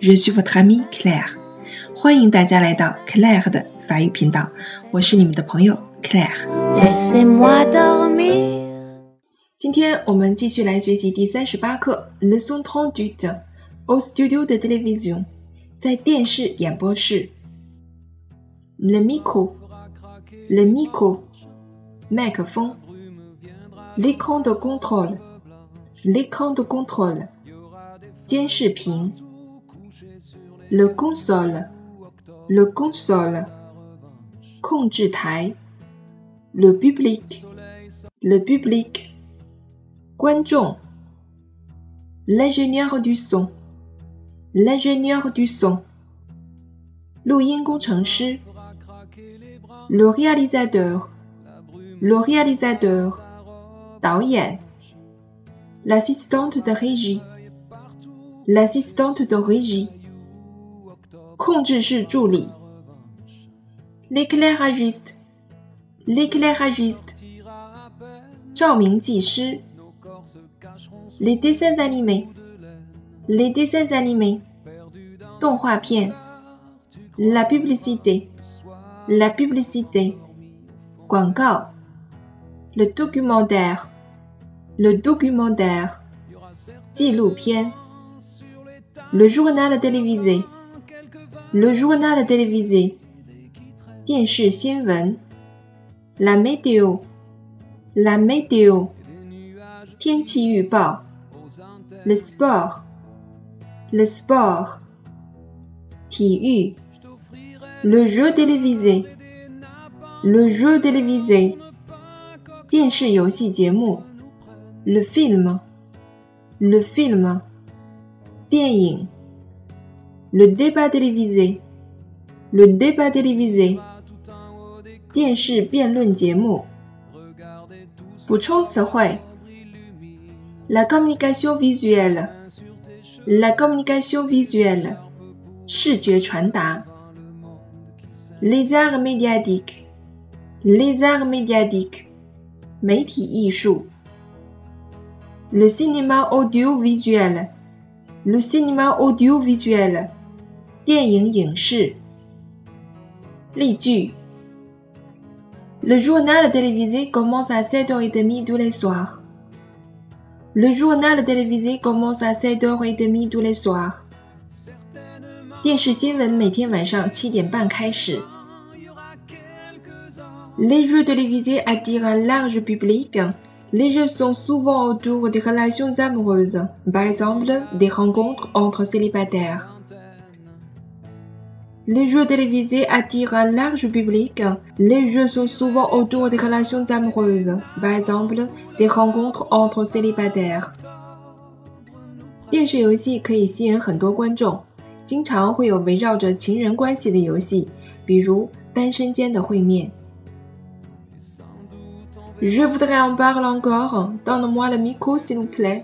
Je suis votre amie Claire. 欢迎大家来到 Claire 的法语频道，我是你们的朋友 Claire。今天我们继续来学习第三十八课 Leçon trente-huit au studio de télévision，在电视演播室。Le micro，le micro，麦克风。L'écran de contrôle，l'écran de contrôle。监视屏 ，le console，le console，控制台，le public，le public，观众，l'ingénieur du son，l'ingénieur du son，录音工程师，le réalisateur，le réalisateur，导演，l'assistante de régie。l'assistante de régie, l'éclairagiste, l'éclairagiste, les dessins animés, les dessins animés, la publicité, la publicité, le documentaire, le documentaire, 纪录片。le journal télévisé, Le journal télévisé, la météo, la météo, le sport, le sport, le jeu télévisé, le jeu télévisé, le film, le film. 电影 ，le débat télévisé，le débat télévisé，电视辩论节目。补充词汇：la communication visuelle，la communication visuelle，视觉传达；les arts médiatiques，les arts médiatiques，媒体艺术；le cinéma audiovisuel。Le cinéma audiovisuel， 电影影视。例句：Le journal télévisé commence à 7h30 tous les soirs. Le journal télévisé commence à 7h30 tous les soirs. 电视新闻每天晚上七点半开始。Les jeux télévisés attirent un large public. Les jeux sont souvent autour des relations amoureuses, par exemple des rencontres entre célibataires. Les jeux télévisés attirent un large public. Les jeux sont souvent autour des relations amoureuses, par exemple des rencontres entre célibataires. 电视游戏可以吸引很多观众，经常会有围绕着情人关系的游戏，比如单身间的会面。je voudrais en parler encore. Donne-moi le micro, s'il vous plaît.